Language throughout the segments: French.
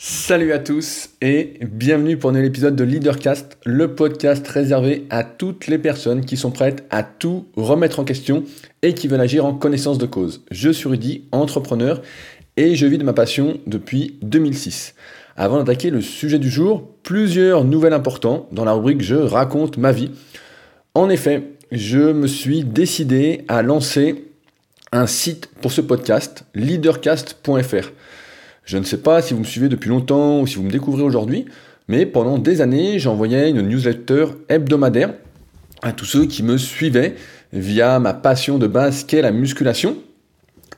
Salut à tous et bienvenue pour un nouvel épisode de Leadercast, le podcast réservé à toutes les personnes qui sont prêtes à tout remettre en question et qui veulent agir en connaissance de cause. Je suis Rudy, entrepreneur et je vis de ma passion depuis 2006. Avant d'attaquer le sujet du jour, plusieurs nouvelles importantes dans la rubrique Je raconte ma vie. En effet, je me suis décidé à lancer un site pour ce podcast, leadercast.fr. Je ne sais pas si vous me suivez depuis longtemps ou si vous me découvrez aujourd'hui, mais pendant des années, j'envoyais une newsletter hebdomadaire à tous ceux qui me suivaient via ma passion de base qu'est la musculation.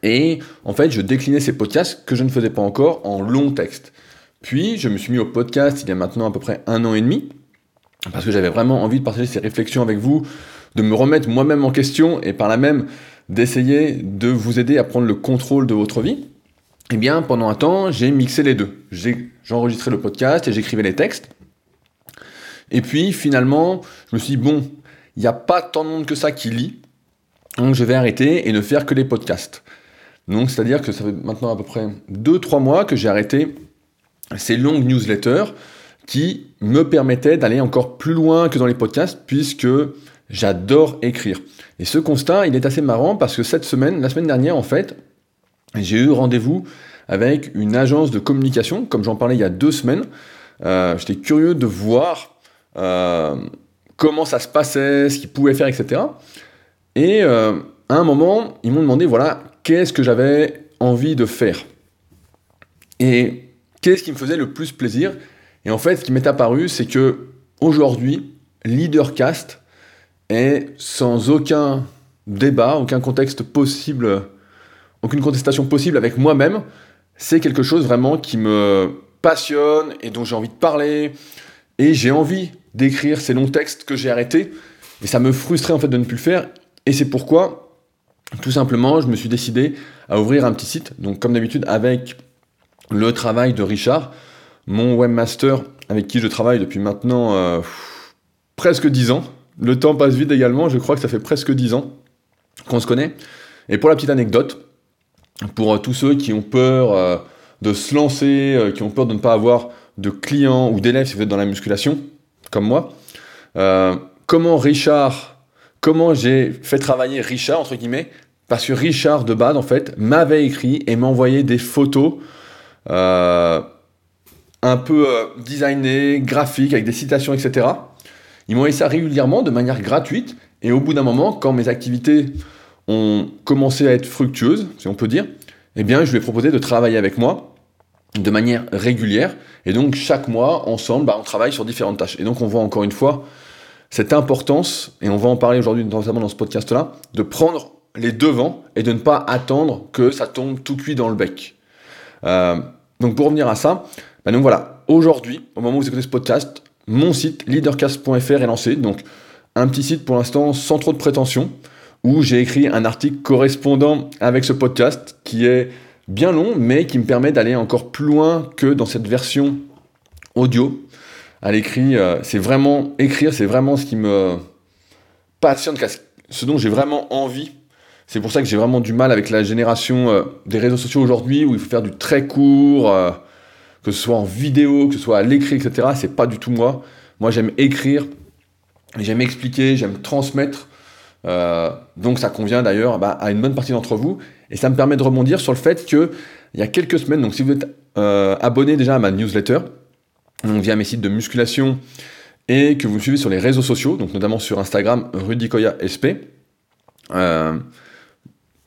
Et en fait, je déclinais ces podcasts que je ne faisais pas encore en long texte. Puis, je me suis mis au podcast il y a maintenant à peu près un an et demi, parce que j'avais vraiment envie de partager ces réflexions avec vous, de me remettre moi-même en question et par là même d'essayer de vous aider à prendre le contrôle de votre vie. Eh bien, pendant un temps, j'ai mixé les deux. J'enregistrais le podcast et j'écrivais les textes. Et puis, finalement, je me suis dit, bon, il n'y a pas tant de monde que ça qui lit, donc je vais arrêter et ne faire que les podcasts. Donc, c'est-à-dire que ça fait maintenant à peu près 2-3 mois que j'ai arrêté ces longues newsletters qui me permettaient d'aller encore plus loin que dans les podcasts, puisque j'adore écrire. Et ce constat, il est assez marrant parce que cette semaine, la semaine dernière, en fait, j'ai eu rendez-vous avec une agence de communication, comme j'en parlais il y a deux semaines. Euh, j'étais curieux de voir euh, comment ça se passait, ce qu'ils pouvaient faire, etc. Et euh, à un moment, ils m'ont demandé, voilà, qu'est-ce que j'avais envie de faire? Et qu'est-ce qui me faisait le plus plaisir? Et en fait, ce qui m'est apparu, c'est que aujourd'hui, Leadercast est sans aucun débat, aucun contexte possible aucune contestation possible avec moi-même, c'est quelque chose vraiment qui me passionne et dont j'ai envie de parler. Et j'ai envie d'écrire ces longs textes que j'ai arrêtés. Et ça me frustrait en fait de ne plus le faire. Et c'est pourquoi, tout simplement, je me suis décidé à ouvrir un petit site. Donc comme d'habitude, avec le travail de Richard, mon webmaster avec qui je travaille depuis maintenant euh, presque 10 ans. Le temps passe vite également, je crois que ça fait presque 10 ans qu'on se connaît. Et pour la petite anecdote, pour euh, tous ceux qui ont peur euh, de se lancer, euh, qui ont peur de ne pas avoir de clients ou d'élèves si vous êtes dans la musculation, comme moi. comment Richard, comment j'ai fait travailler Richard, entre guillemets, parce que Richard de Bad, en fait, m'avait écrit et m'envoyait des photos un peu designées, graphiques, avec des citations, etc. Ils m'envoyaient ça régulièrement, de manière gratuite, et au bout d'un moment, quand mes activités ont commencé à être fructueuses, si on peut dire, eh bien, je lui ai proposé de travailler avec moi de manière régulière. Et donc, chaque mois, ensemble, bah, on travaille sur différentes tâches. Et donc, on voit encore une fois cette importance, et on va en parler aujourd'hui, notamment dans ce podcast-là, de prendre les devants et de ne pas attendre que ça tombe tout cuit dans le bec. Euh, donc, pour revenir à ça, bah, donc voilà, aujourd'hui, au moment où vous écoutez ce podcast, mon site leadercast.fr est lancé. Donc, un petit site pour l'instant sans trop de prétention où j'ai écrit un article correspondant avec ce podcast qui est bien long, mais qui me permet d'aller encore plus loin que dans cette version audio. À l'écrit, euh, c'est vraiment écrire, c'est vraiment ce qui me passionne, ce dont j'ai vraiment envie. C'est pour ça que j'ai vraiment du mal avec la génération euh, des réseaux sociaux aujourd'hui, où il faut faire du très court, euh, que ce soit en vidéo, que ce soit à l'écrit, etc. C'est pas du tout moi. Moi, j'aime écrire, j'aime expliquer, j'aime transmettre. Euh, donc ça convient d'ailleurs bah, à une bonne partie d'entre vous. Et ça me permet de rebondir sur le fait que il y a quelques semaines, donc si vous êtes euh, abonné déjà à ma newsletter, donc via mes sites de musculation, et que vous me suivez sur les réseaux sociaux, donc notamment sur Instagram, Rudicoya SP, euh,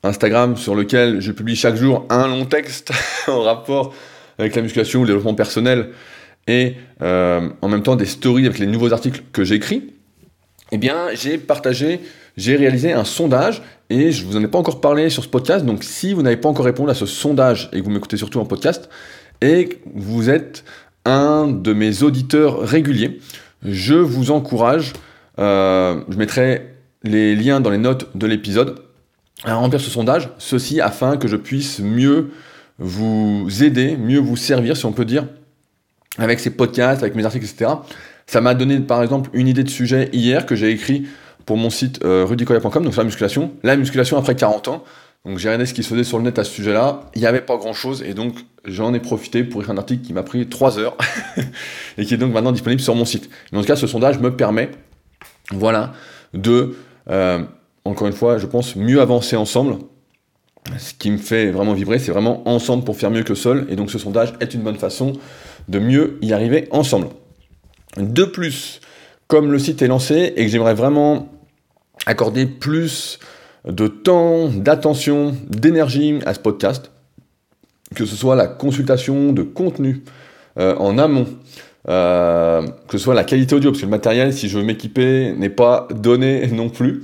Instagram sur lequel je publie chaque jour un long texte en rapport avec la musculation ou le développement personnel, et en même temps des stories avec les nouveaux articles que j'écris, eh bien j'ai partagé j'ai réalisé un sondage et je vous en ai pas encore parlé sur ce podcast. Donc, si vous n'avez pas encore répondu à ce sondage et que vous m'écoutez surtout en podcast et que vous êtes un de mes auditeurs réguliers, je vous encourage, euh, je mettrai les liens dans les notes de l'épisode, à remplir ce sondage, ceci afin que je puisse mieux vous aider, mieux vous servir, si on peut dire, avec ces podcasts, avec mes articles, etc. Ça m'a donné par exemple une idée de sujet hier que j'ai écrit pour mon site euh, rudicoya.com, donc la musculation. La musculation après 40 ans. Donc j'ai regardé ce qui se faisait sur le net à ce sujet-là. Il n'y avait pas grand-chose et donc j'en ai profité pour écrire un article qui m'a pris 3 heures et qui est donc maintenant disponible sur mon site. En tout cas, ce sondage me permet, voilà, de, euh, encore une fois, je pense, mieux avancer ensemble. Ce qui me fait vraiment vibrer, c'est vraiment ensemble pour faire mieux que seul. Et donc ce sondage est une bonne façon de mieux y arriver ensemble. De plus, comme le site est lancé et que j'aimerais vraiment accorder plus de temps, d'attention, d'énergie à ce podcast, que ce soit la consultation de contenu euh, en amont, euh, que ce soit la qualité audio, parce que le matériel, si je veux m'équiper, n'est pas donné non plus.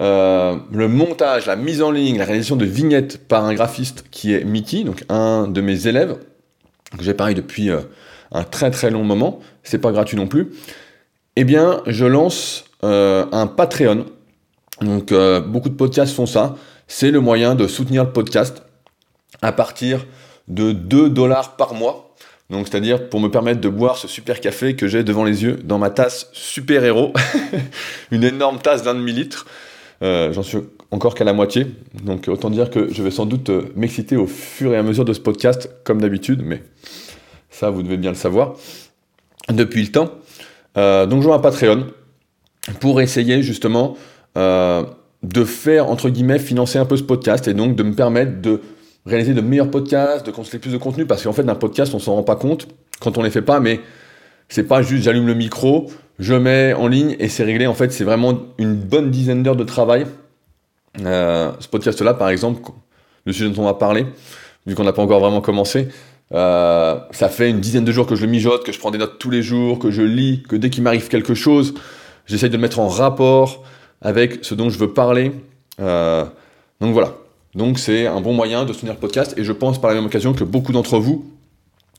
Euh, le montage, la mise en ligne, la réalisation de vignettes par un graphiste qui est Mickey, donc un de mes élèves, que j'ai pareil depuis un très très long moment, c'est pas gratuit non plus, eh bien je lance un Patreon donc euh, beaucoup de podcasts font ça. C'est le moyen de soutenir le podcast à partir de 2 dollars par mois. Donc c'est-à-dire pour me permettre de boire ce super café que j'ai devant les yeux dans ma tasse super héros, une énorme tasse d'un demi-litre. Euh, j'en suis encore qu'à la moitié, donc autant dire que je vais sans doute euh, m'exciter au fur et à mesure de ce podcast, comme d'habitude, mais ça vous devez bien le savoir depuis le temps. Donc je vois un Patreon pour essayer justement euh, de faire, entre guillemets, financer un peu ce podcast et donc de me permettre de réaliser de meilleurs podcasts, de construire plus de contenu, parce qu'en fait, d'un podcast, on s'en rend pas compte quand on les fait pas, mais c'est pas juste j'allume le micro, je mets en ligne et c'est réglé. En fait, c'est vraiment une bonne dizaine d'heures de travail. Euh, ce podcast-là, par exemple, le sujet dont on va parler, vu qu'on n'a pas encore vraiment commencé, euh, ça fait une dizaine de jours que je le mijote, que je prends des notes tous les jours, que je lis, que dès qu'il m'arrive quelque chose, j'essaye de le mettre en rapport, avec ce dont je veux parler. Euh, donc voilà. Donc c'est un bon moyen de soutenir le podcast et je pense par la même occasion que beaucoup d'entre vous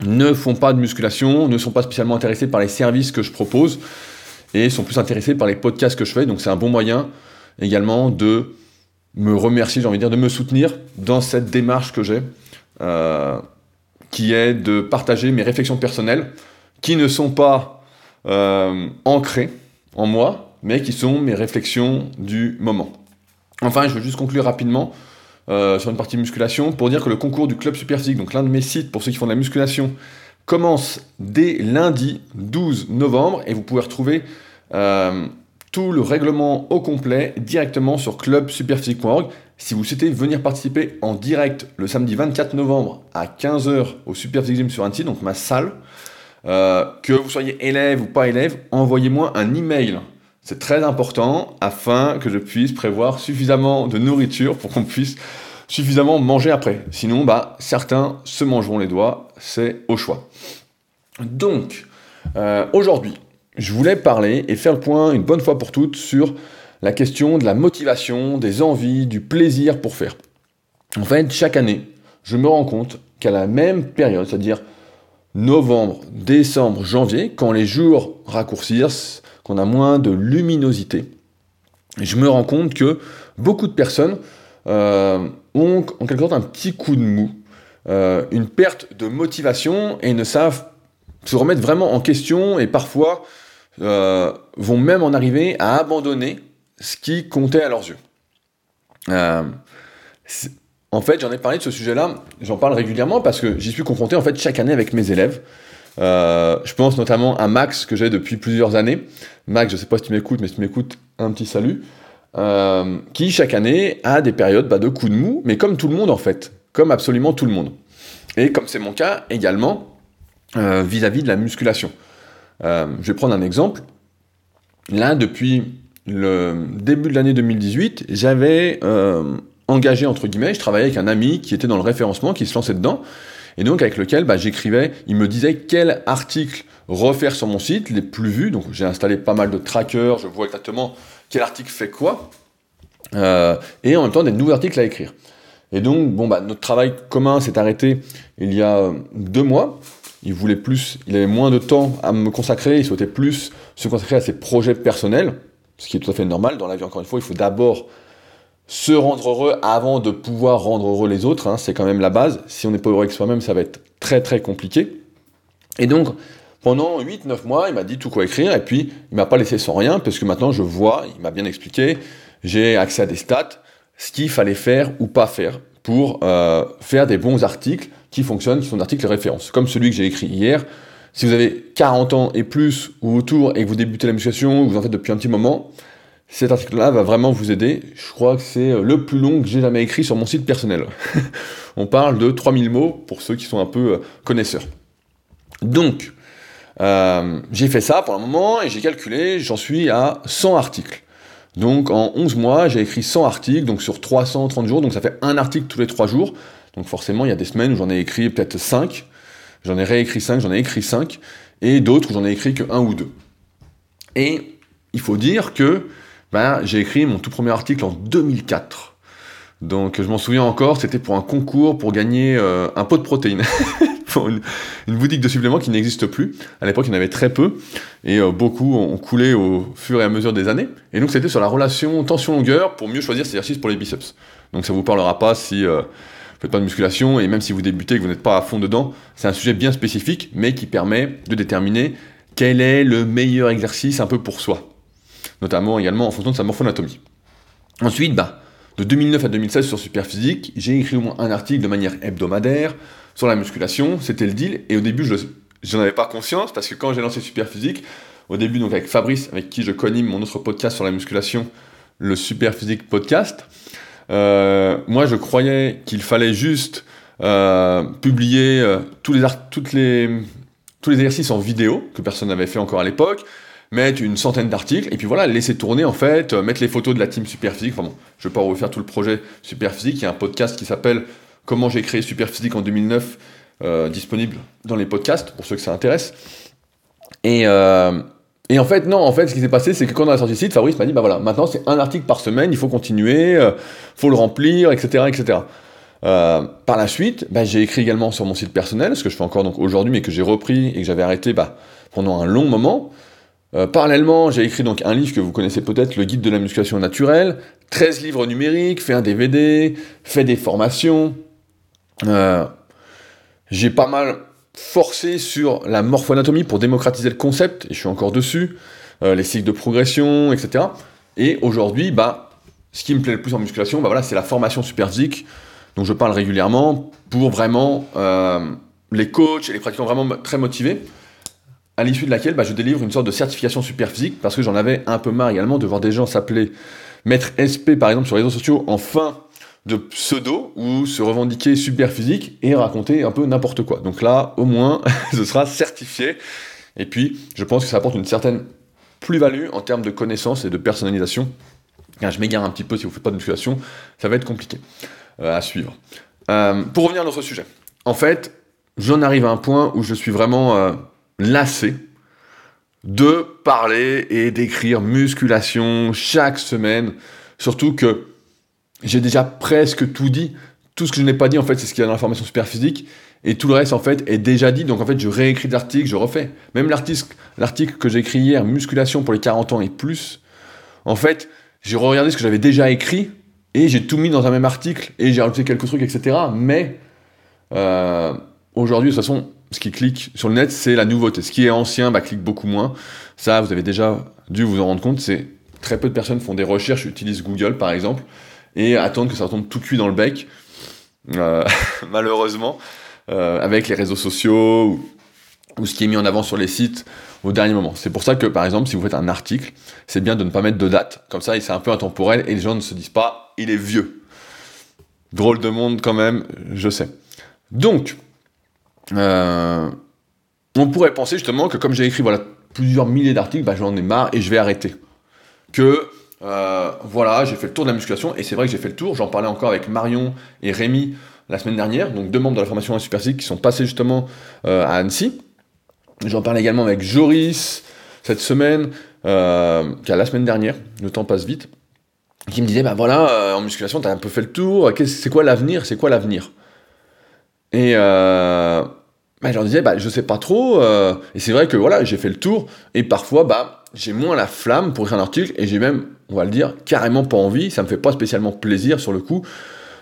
ne font pas de musculation, ne sont pas spécialement intéressés par les services que je propose et sont plus intéressés par les podcasts que je fais. Donc c'est un bon moyen également de me remercier, j'ai envie de dire, de me soutenir dans cette démarche que j'ai, euh, qui est de partager mes réflexions personnelles qui ne sont pas euh, ancrées en moi, mais qui sont mes réflexions du moment. Enfin, je veux juste conclure rapidement euh, sur une partie musculation pour dire que le concours du Club Super Physique, donc l'un de mes sites pour ceux qui font de la musculation, commence dès lundi 12 novembre et vous pouvez retrouver euh, tout le règlement au complet directement sur clubsuperphysique.org. Si vous souhaitez venir participer en direct le samedi 24 novembre à 15h au Super Gym sur Annecy, donc ma salle, euh, que vous soyez élève ou pas élève, envoyez-moi un email c'est très important afin que je puisse prévoir suffisamment de nourriture pour qu'on puisse suffisamment manger après. Sinon, bah, certains se mangeront les doigts, c'est au choix. Donc, euh, aujourd'hui, je voulais parler et faire le point une bonne fois pour toutes sur la question de la motivation, des envies, du plaisir pour faire. En fait, chaque année, je me rends compte qu'à la même période, c'est-à-dire novembre, décembre, janvier, quand les jours raccourcissent, qu'on a moins de luminosité. Je me rends compte que beaucoup de personnes euh, ont en quelque sorte un petit coup de mou, euh, une perte de motivation et ne savent se remettre vraiment en question et parfois euh, vont même en arriver à abandonner ce qui comptait à leurs yeux. en fait, j'en ai parlé de ce sujet-là, j'en parle régulièrement parce que j'y suis confronté en fait chaque année avec mes élèves. Euh, je pense notamment à Max que j'ai depuis plusieurs années. Max, je ne sais pas si tu m'écoutes, mais si tu m'écoutes, un petit salut. Euh, qui chaque année a des périodes bah, de coups de mou, mais comme tout le monde en fait, comme absolument tout le monde. Et comme c'est mon cas également euh, vis-à-vis de la musculation. je vais prendre un exemple. Là, depuis le début de l'année 2018, j'avais engagé, entre guillemets, je travaillais avec un ami qui était dans le référencement, qui se lançait dedans, et donc avec lequel bah, j'écrivais, il me disait quel article refaire sur mon site, les plus vus, donc j'ai installé pas mal de trackers, je vois exactement quel article fait quoi, euh, et en même temps des nouveaux articles à écrire. Et donc, bon, bah, notre travail commun s'est arrêté il y a euh, deux mois. Il voulait plus, il avait moins de temps à me consacrer, il souhaitait plus se consacrer à ses projets personnels, ce qui est tout à fait normal dans la vie. Encore une fois, il faut d'abord se rendre heureux avant de pouvoir rendre heureux les autres, hein, c'est quand même la base. Si on n'est pas heureux avec soi-même, ça va être très très compliqué. Et donc, pendant 8-9 mois, il m'a dit tout quoi écrire, et puis il m'a pas laissé sans rien, parce que maintenant je vois, il m'a bien expliqué, j'ai accès à des stats, ce qu'il fallait faire ou pas faire pour euh, faire des bons articles qui fonctionnent, qui sont des articles référence. Comme celui que j'ai écrit hier. Si vous avez 40 ans et plus ou autour et que vous débutez la musculation, ou vous en faites depuis un petit moment, cet article-là va vraiment vous aider. Je crois que c'est euh, le plus long que j'ai jamais écrit sur mon site personnel. On parle de 3000 mots pour ceux qui sont un peu euh, connaisseurs. Donc, euh, j'ai fait ça pour un moment et j'ai calculé, j'en suis à 100 articles. Donc en 11 mois, j'ai écrit 100 articles, donc sur 330 jours, donc ça fait un article tous les 3 jours. Donc forcément, il y a des semaines où j'en ai écrit peut-être 5, j'en ai réécrit 5, j'en ai écrit 5, et d'autres j'en ai écrit que 1 ou 2. Et il faut dire que ben, j'ai écrit mon tout premier article en 2004. Donc je m'en souviens encore, c'était pour un concours pour gagner euh, un pot de protéines. pour une, boutique de suppléments qui n'existe plus. À l'époque, il y en avait très peu, et euh, beaucoup ont coulé au fur et à mesure des années. Et donc c'était sur la relation tension-longueur pour mieux choisir ses exercices pour les biceps. Donc ça vous parlera pas si euh, faites pas de musculation, et même si vous débutez et que vous n'êtes pas à fond dedans, c'est un sujet bien spécifique, mais qui permet de déterminer quel est le meilleur exercice un peu pour soi. Notamment également en fonction de sa morphonatomie. Ensuite, bah, de 2009 à 2016 sur Superphysique, j'ai écrit au moins un article de manière hebdomadaire sur la musculation, c'était le deal, et au début je n'en avais pas conscience, parce que quand j'ai lancé Superphysique, au début donc avec Fabrice, avec qui je connais mon autre podcast sur la musculation, le Superphysique Podcast, moi je croyais qu'il fallait juste euh, publier euh, tous, les exercices en vidéo, que personne n'avait fait encore à l'époque, mettre une centaine d'articles, et puis voilà, laisser tourner en fait, euh, mettre les photos de la team Superphysique. Enfin bon, je vais pas refaire tout le projet Superphysique. Il y a un podcast qui s'appelle Comment j'ai créé Superphysique en 2009, euh, disponible dans les podcasts pour ceux que ça intéresse. Et, euh, et en fait, non, en fait, ce qui s'est passé, c'est que quand on a sorti le site, Fabrice m'a dit, bah voilà, maintenant c'est un article par semaine, il faut continuer, euh, faut le remplir, etc., etc. Euh, par la suite, bah, j'ai écrit également sur mon site personnel, ce que je fais encore donc aujourd'hui, mais que j'ai repris et que j'avais arrêté bah, pendant un long moment. Euh, parallèlement, j'ai écrit donc un livre que vous connaissez peut-être, le guide de la musculation naturelle, 13 livres numériques, fait un DVD, fait des formations. Euh, j'ai pas mal forcé sur la morphoanatomie pour démocratiser le concept, et je suis encore dessus, euh, les cycles de progression, etc. Et aujourd'hui, bah, ce qui me plaît le plus en musculation, bah voilà, c'est la formation superphysique, dont je parle régulièrement, pour vraiment les coachs et les pratiquants vraiment très motivés à l'issue de laquelle bah, je délivre une sorte de certification super physique, parce que j'en avais un peu marre également de voir des gens s'appeler Maître SP, par exemple, sur les réseaux sociaux, en fin de pseudo, ou se revendiquer super physique et raconter un peu n'importe quoi. Donc là, au moins, ce sera certifié. Et puis, je pense que ça apporte une certaine plus-value en termes de connaissances et de personnalisation. je m'égare un petit peu si vous ne faites pas de musculation, ça va être compliqué euh, à suivre. Euh, pour revenir à notre sujet, en fait, j'en arrive à un point où je suis vraiment euh, lassé de parler et d'écrire musculation chaque semaine. Surtout que j'ai déjà presque tout dit. Tout ce que je n'ai pas dit, en fait, c'est ce qu'il y a dans la formation super physique. Et tout le reste, en fait, est déjà dit. Donc, en fait, je réécris l'article, je refais. Même l'article que j'ai écrit hier, musculation pour les 40 ans et plus. En fait, j'ai regardé ce que j'avais déjà écrit et j'ai tout mis dans un même article et j'ai rajouté quelques trucs, etc. Mais euh, aujourd'hui, de toute façon, ce qui clique sur le net, c'est la nouveauté. Ce qui est ancien, bah, clique beaucoup moins. Ça, vous avez déjà dû vous en rendre compte. C'est très peu de personnes font des recherches, utilisent Google par exemple, et attendent que ça tombe tout cuit dans le bec. Euh, malheureusement, euh, avec les réseaux sociaux ou, ce qui est mis en avant sur les sites au dernier moment. C'est pour ça que, par exemple, si vous faites un article, c'est bien de ne pas mettre de date. Comme ça, c'est un peu intemporel et les gens ne se disent pas, il est vieux. Drôle de monde quand même, je sais. Donc, euh, on pourrait penser justement que comme j'ai écrit voilà, plusieurs milliers d'articles, bah, j'en ai marre et je vais arrêter. Que euh, voilà, j'ai fait le tour de la musculation et c'est vrai que j'ai fait le tour. J'en parlais encore avec Marion et Rémi la semaine dernière, donc deux membres de la formation Super qui sont passés justement euh, à Annecy. J'en parlais également avec Joris cette semaine, euh, la semaine dernière, le temps passe vite, qui me disait bah voilà, en musculation, t'as un peu fait le tour, c'est quoi l'avenir? C'est quoi l'avenir? Et je leur disais, bah, je sais pas trop, euh, et c'est vrai que voilà, j'ai fait le tour, et parfois, bah, j'ai moins la flamme pour écrire un article, et j'ai même, on va le dire, carrément pas envie, ça me fait pas spécialement plaisir sur le coup,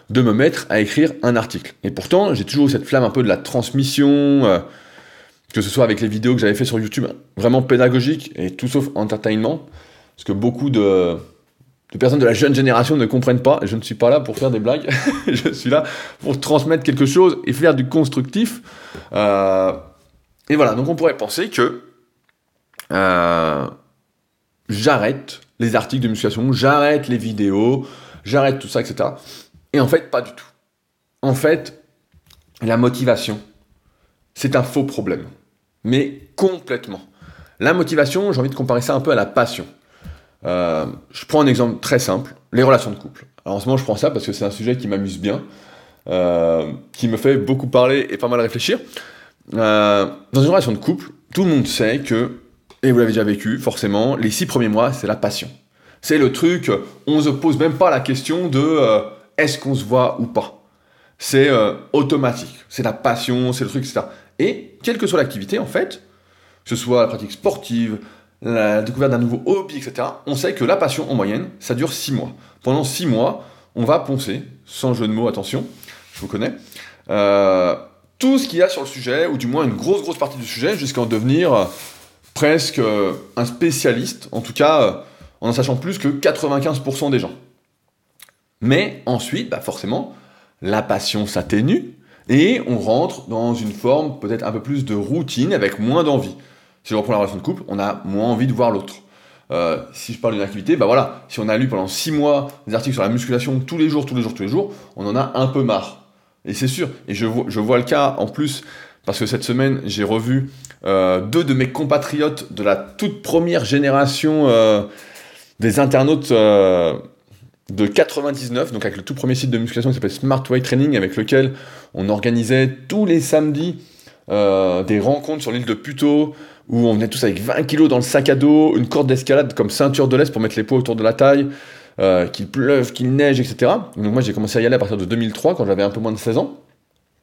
de me mettre à écrire un article. Et pourtant, j'ai toujours cette flamme un peu de la transmission, euh, que ce soit avec les vidéos que j'avais fait sur YouTube, vraiment pédagogiques, et tout sauf entertainment, parce que beaucoup de, de personnes de la jeune génération ne comprennent pas. Je ne suis pas là pour faire des blagues. je suis là pour transmettre quelque chose et faire du constructif. Euh, et voilà, donc on pourrait penser que euh, j'arrête les articles de musculation, j'arrête les vidéos, j'arrête tout ça, etc. Et en fait, pas du tout. En fait, la motivation, c'est un faux problème. Mais complètement. La motivation, j'ai envie de comparer ça un peu à la passion. Euh, je prends un exemple très simple, les relations de couple. Alors en ce moment, je prends ça parce que c'est un sujet qui m'amuse bien, euh, qui me fait beaucoup parler et pas mal réfléchir. Euh, dans une relation de couple, tout le monde sait que, et vous l'avez déjà vécu, forcément, les six premiers mois, c'est la passion. C'est le truc, on ne se pose même pas la question de est-ce qu'on se voit ou pas. C'est automatique, c'est la passion, c'est le truc, etc. Et quelle que soit l'activité, en fait, que ce soit la pratique sportive, la découverte d'un nouveau hobby, etc., on sait que la passion, en moyenne, ça dure 6 mois. Pendant 6 mois, on va poncer, sans jeu de mots, attention, je vous connais, euh, tout ce qu'il y a sur le sujet, ou du moins une grosse, grosse partie du sujet, jusqu'à en devenir presque un spécialiste, en tout cas en en sachant plus que 95% des gens. Mais ensuite, bah forcément, la passion s'atténue, et on rentre dans une forme peut-être un peu plus de routine, avec moins d'envie si je reprends la relation de couple, on a moins envie de voir l'autre. Euh, si je parle d'une activité, bah voilà, si on a lu pendant 6 mois des articles sur la musculation tous les jours, tous les jours, tous les jours, on en a un peu marre. Et c'est sûr. Et je vois, le cas en plus, parce que cette semaine, j'ai revu euh, deux de mes compatriotes de la toute première génération euh, des internautes de 99, donc avec le tout premier site de musculation qui s'appelle Smart Weight Training, avec lequel on organisait tous les samedis des rencontres sur l'île de Puto, où on venait tous avec 20 kilos dans le sac à dos, une corde d'escalade comme ceinture de l'Est pour mettre les poids autour de la taille, euh, qu'il pleuve, qu'il neige, etc. Donc moi j'ai commencé à y aller à partir de 2003 quand j'avais un peu moins de 16 ans.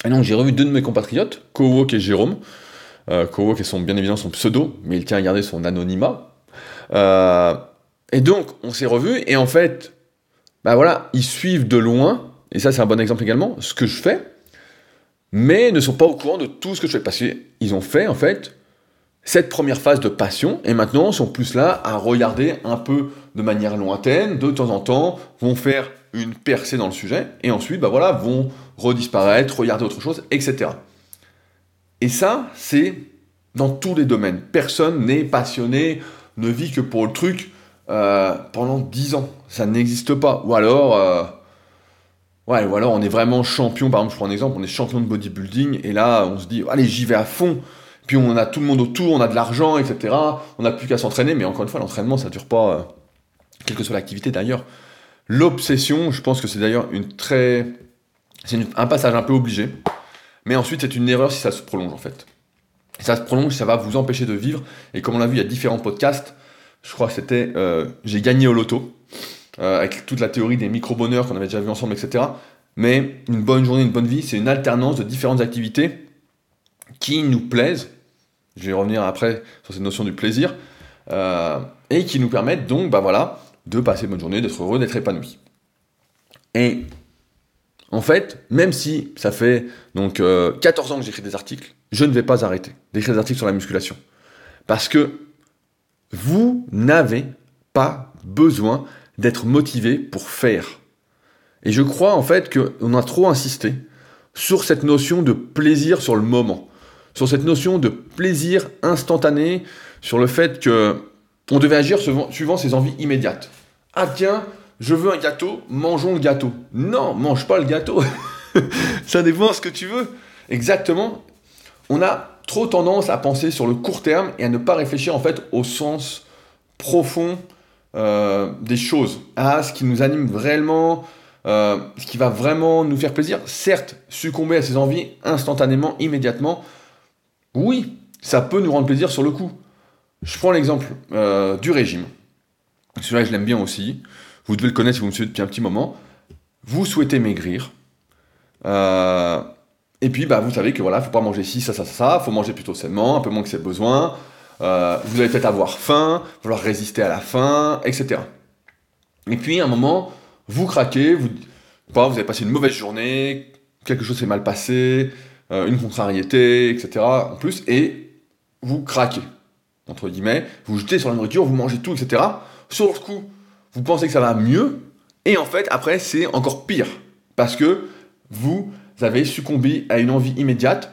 Et donc j'ai revu deux de mes compatriotes, Kowok et Jérôme. Euh, Kowok est son, bien évidemment son pseudo, mais il tient à garder son anonymat. Euh, et donc on s'est revus et en fait, bah voilà, ils suivent de loin, et ça c'est un bon exemple également, ce que je fais, mais ne sont pas au courant de tout ce que je fais. Parce qu'ils ont fait en fait cette première phase de passion, et maintenant sont plus là à regarder un peu de manière lointaine, de temps en temps, vont faire une percée dans le sujet, et ensuite, bah voilà, vont redisparaître, regarder autre chose, etc. Et ça, c'est dans tous les domaines. Personne n'est passionné, ne vit que pour le truc euh, pendant 10 ans. Ça n'existe pas. Ou alors, euh, ouais, ou alors on est vraiment champion, par exemple, je prends un exemple, on est champion de bodybuilding, et là, on se dit, allez, j'y vais à fond puis on a tout le monde autour, on a de l'argent, etc. On n'a plus qu'à s'entraîner, mais encore une fois, l'entraînement, ça ne dure pas, euh, quelle que soit l'activité d'ailleurs. L'obsession, je pense que c'est d'ailleurs une très. C'est un passage un peu obligé. Mais ensuite, c'est une erreur si ça se prolonge en fait. Si ça se prolonge, ça va vous empêcher de vivre. Et comme on l'a vu, il y a différents podcasts. Je crois que c'était euh, J'ai gagné au loto, euh, avec toute la théorie des micro-bonheurs qu'on avait déjà vu ensemble, etc. Mais une bonne journée, une bonne vie, c'est une alternance de différentes activités qui nous plaisent je vais revenir après sur cette notion du plaisir, euh, et qui nous permettent donc, bah voilà, de passer une bonne journée, d'être heureux, d'être épanoui. Et en fait, même si ça fait donc 14 euh, ans que j'écris des articles, je ne vais pas arrêter d'écrire des articles sur la musculation. Parce que vous n'avez pas besoin d'être motivé pour faire. Et je crois en fait qu'on a trop insisté sur cette notion de plaisir sur le moment sur cette notion de plaisir instantané, sur le fait que on devait agir suivant ses envies immédiates. Ah tiens, je veux un gâteau, mangeons le gâteau. Non, mange pas le gâteau. Ça dépend ce que tu veux. Exactement. On a trop tendance à penser sur le court terme et à ne pas réfléchir en fait au sens profond euh, des choses, à ce qui nous anime réellement, euh, ce qui va vraiment nous faire plaisir. Certes, succomber à ses envies instantanément, immédiatement, oui, ça peut nous rendre plaisir sur le coup. Je prends l'exemple euh, du régime. Celui-là, je l'aime bien aussi. Vous devez le connaître si vous me suivez depuis un petit moment. Vous souhaitez maigrir. Euh, et puis, bah, vous savez que voilà, faut pas manger ci, ça, ça, ça, faut manger plutôt sainement, un peu moins que c'est besoin. Euh, vous allez peut-être avoir faim, falloir résister à la faim, etc. Et puis, à un moment, vous craquez, vous, vous avez passé une mauvaise journée, quelque chose s'est mal passé, euh, une contrariété, etc. en plus, et vous craquez, entre guillemets, vous jetez sur la nourriture, vous mangez tout, etc. Sur le coup, vous pensez que ça va mieux, et en fait, après, c'est encore pire. Parce que vous avez succombé à une envie immédiate,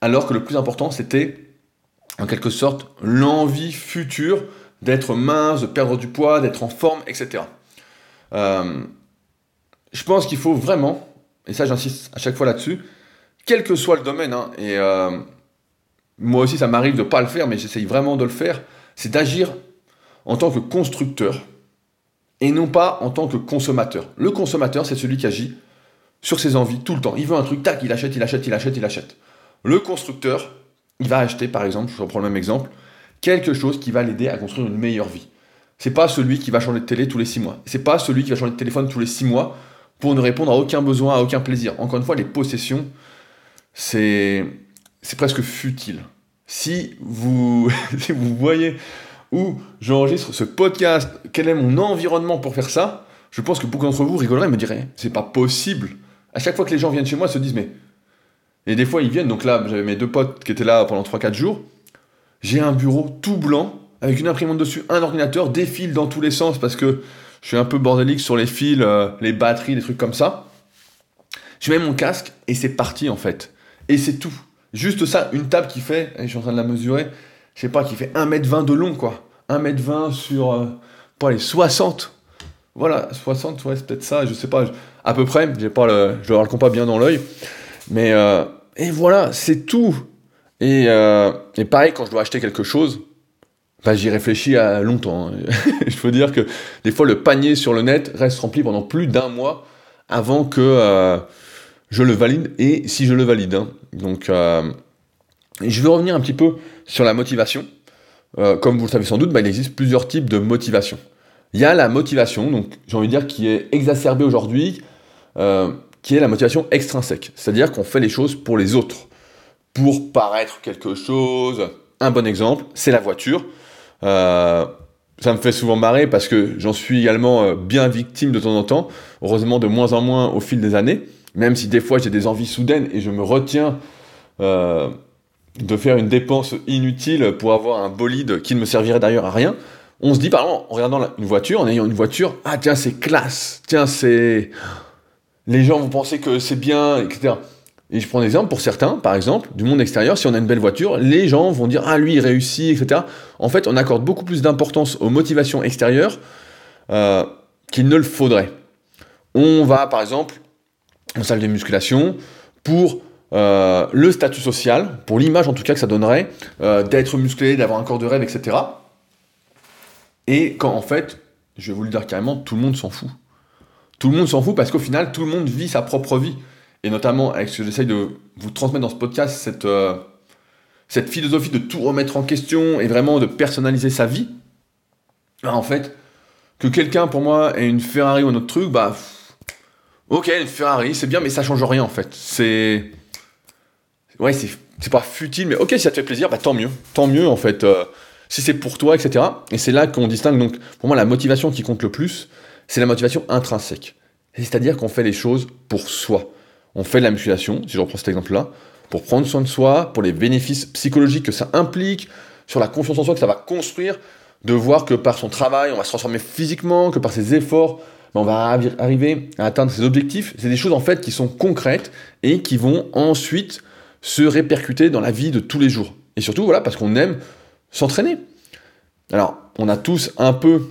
alors que le plus important, c'était en quelque sorte l'envie future d'être mince, de perdre du poids, d'être en forme, etc. Euh, je pense qu'il faut vraiment, et ça j'insiste à chaque fois là-dessus, quel que soit le domaine, hein, et euh, moi aussi ça m'arrive de ne pas le faire, mais j'essaye vraiment de le faire, c'est d'agir en tant que constructeur et non pas en tant que consommateur. Le consommateur, c'est celui qui agit sur ses envies tout le temps. Il veut un truc, tac, il achète, il achète, il achète, il achète. Le constructeur, il va acheter, par exemple, je reprends le même exemple, quelque chose qui va l'aider à construire une meilleure vie. C'est pas celui qui va changer de télé tous les six mois. C'est pas celui qui va changer de téléphone tous les six mois pour ne répondre à aucun besoin, à aucun plaisir. Encore une fois, les possessions, c'est presque futile. Si vous, si vous voyez où j'enregistre ce podcast, quel est mon environnement pour faire ça, je pense que beaucoup d'entre vous rigoleraient et me diraient c'est pas possible. À chaque fois que les gens viennent chez moi, ils se disent mais. Et des fois, ils viennent, donc là, j'avais mes deux potes qui étaient là pendant 3-4 jours. J'ai un bureau tout blanc, avec une imprimante dessus, un ordinateur, des fils dans tous les sens parce que je suis un peu bordélique sur les fils, euh, les batteries, des trucs comme ça. Je mets mon casque et c'est parti en fait. Et c'est tout. Juste ça, une table qui fait, je suis en train de la mesurer, je sais pas, qui fait 1m20 de long quoi. 1m20 sur, pas les 60. Voilà, 60, ouais, c'est peut-être ça, je sais pas, à peu près, j'ai pas le, je le compas bien dans l'œil. Mais, euh, et voilà, c'est tout. Et, euh, et pareil, quand je dois acheter quelque chose, bah, j'y réfléchis à longtemps. Hein. je veux dire que des fois, le panier sur le net reste rempli pendant plus d'un mois avant que euh, je le valide et si je le valide. Hein. Donc, euh, je vais revenir un petit peu sur la motivation. Euh, comme vous le savez sans doute, bah, il existe plusieurs types de motivation. Il y a la motivation, donc j'ai envie de dire qui est exacerbée aujourd'hui, qui est la motivation extrinsèque. C'est-à-dire qu'on fait les choses pour les autres, pour paraître quelque chose. Un bon exemple, c'est la voiture. Euh, ça me fait souvent marrer parce que j'en suis également euh, bien victime de temps en temps, heureusement de moins en moins au fil des années, même si des fois j'ai des envies soudaines et je me retiens euh, de faire une dépense inutile pour avoir un bolide qui ne me servirait d'ailleurs à rien. On se dit, par exemple, en regardant une voiture, en ayant une voiture, ah tiens, c'est classe, tiens, c'est... Les gens vont penser que c'est bien, etc. Et je prends un exemple pour certains, par exemple, du monde extérieur, si on a une belle voiture, les gens vont dire Ah, lui, il réussit, etc. En fait, on accorde beaucoup plus d'importance aux motivations extérieures euh, qu'il ne le faudrait. On va, par exemple, en salle de musculation pour euh, le statut social, pour l'image en tout cas que ça donnerait, euh, d'être musclé, d'avoir un corps de rêve, etc. Et quand en fait, je vais vous le dire carrément, tout le monde s'en fout. Tout le monde s'en fout parce qu'au final, tout le monde vit sa propre vie et notamment avec ce que j'essaye de vous transmettre dans ce podcast, cette, euh, philosophie de tout remettre en question et vraiment de personnaliser sa vie, bah, en fait, que quelqu'un pour moi ait une Ferrari ou un autre truc, bah, ok, une Ferrari, c'est bien, mais ça change rien en fait. C'est. Ouais, c'est pas futile, mais ok, si ça te fait plaisir, bah tant mieux. Tant mieux en fait. Euh, si c'est pour toi, etc. Et c'est là qu'on distingue, donc, pour moi, la motivation qui compte le plus, c'est la motivation intrinsèque. C'est-à-dire qu'on fait les choses pour soi on fait de la musculation, si je reprends cet exemple-là, pour prendre soin de soi, pour les bénéfices psychologiques que ça implique, sur la confiance en soi que ça va construire, de voir que par son travail, on va se transformer physiquement, que par ses efforts, on va arriver à atteindre ses objectifs. C'est des choses en fait qui sont concrètes et qui vont ensuite se répercuter dans la vie de tous les jours. Et surtout, voilà, parce qu'on aime s'entraîner. Alors, on a tous un peu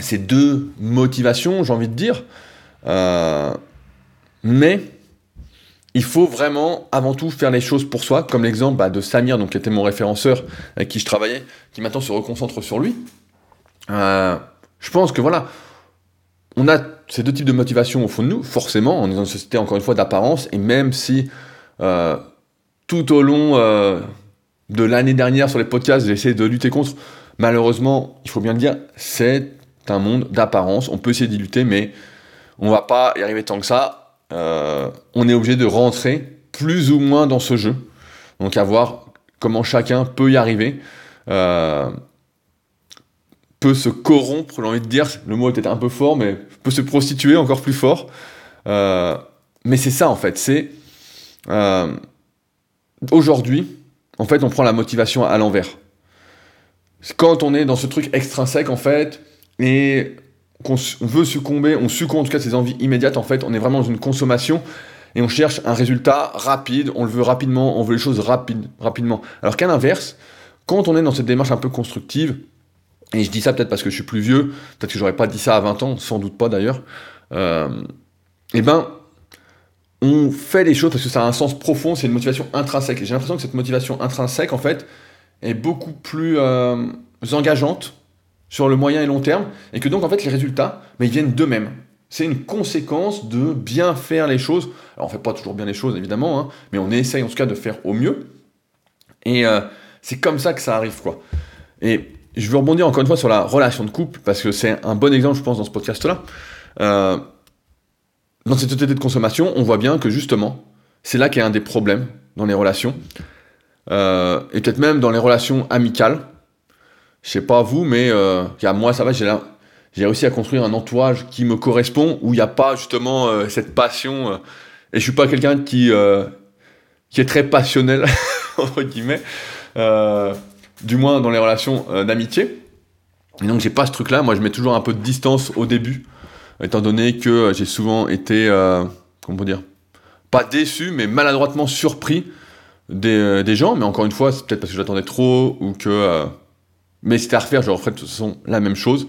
ces deux motivations, j'ai envie de dire, euh, mais il faut vraiment, avant tout, faire les choses pour soi, comme l'exemple bah, de Samir, donc, qui était mon référenceur avec qui je travaillais, qui maintenant se reconcentre sur lui. Euh, je pense que voilà, on a ces deux types de motivation au fond de nous, forcément, on est dans une société, encore une fois, d'apparence, et même si euh, tout au long euh, de l'année dernière sur les podcasts, j'ai essayé de lutter contre, malheureusement, il faut bien le dire, c'est un monde d'apparence, on peut essayer d'y lutter, mais on va pas y arriver tant que ça euh, on est obligé de rentrer plus ou moins dans ce jeu. Donc à voir comment chacun peut y arriver. Euh, peut se corrompre, j'ai envie de dire, le mot est peut-être un peu fort, mais peut se prostituer encore plus fort. Euh, mais c'est ça en fait, c'est aujourd'hui, en fait, on prend la motivation à l'envers. Quand on est dans ce truc extrinsèque en fait, et qu'on veut succomber, on succombe en tout cas à ces envies immédiates, en fait, on est vraiment dans une consommation et on cherche un résultat rapide, on le veut rapidement, on veut les choses rapides, rapidement. Alors qu'à l'inverse, quand on est dans cette démarche un peu constructive, et je dis ça peut-être parce que je suis plus vieux, peut-être que j'aurais pas dit ça à 20 ans, sans doute pas d'ailleurs, euh, eh ben, on fait les choses parce que ça a un sens profond, c'est une motivation intrinsèque. J'ai l'impression que cette motivation intrinsèque, en fait, est beaucoup plus euh, engageante sur le moyen et long terme, et que donc, en fait, les résultats, mais ils viennent d'eux-mêmes. C'est une conséquence de bien faire les choses. Alors, on fait pas toujours bien les choses, évidemment, hein, mais on essaye en tout cas de faire au mieux. Et euh, c'est comme ça que ça arrive, quoi. Et je veux rebondir encore une fois sur la relation de couple, parce que c'est un bon exemple, je pense, dans ce podcast-là. Euh, dans cette société de consommation, on voit bien que justement, c'est là qu'il y a un des problèmes dans les relations. Euh, et peut-être même dans les relations amicales. Je sais pas vous, mais euh, moi, ça va, j'ai réussi à construire un entourage qui me correspond, où il n'y a pas justement euh, cette passion. et je suis pas quelqu'un qui, qui est très passionnel, entre guillemets, du moins dans les relations d'amitié. Et donc j'ai pas ce truc-là, moi je mets toujours un peu de distance au début étant donné que euh, j'ai souvent été, euh, comment dire, pas déçu, mais maladroitement surpris des, euh, des gens. Mais encore une fois, c'est peut-être parce que j'attendais trop ou que. mais c'était à refaire, je referais de toute façon la même chose.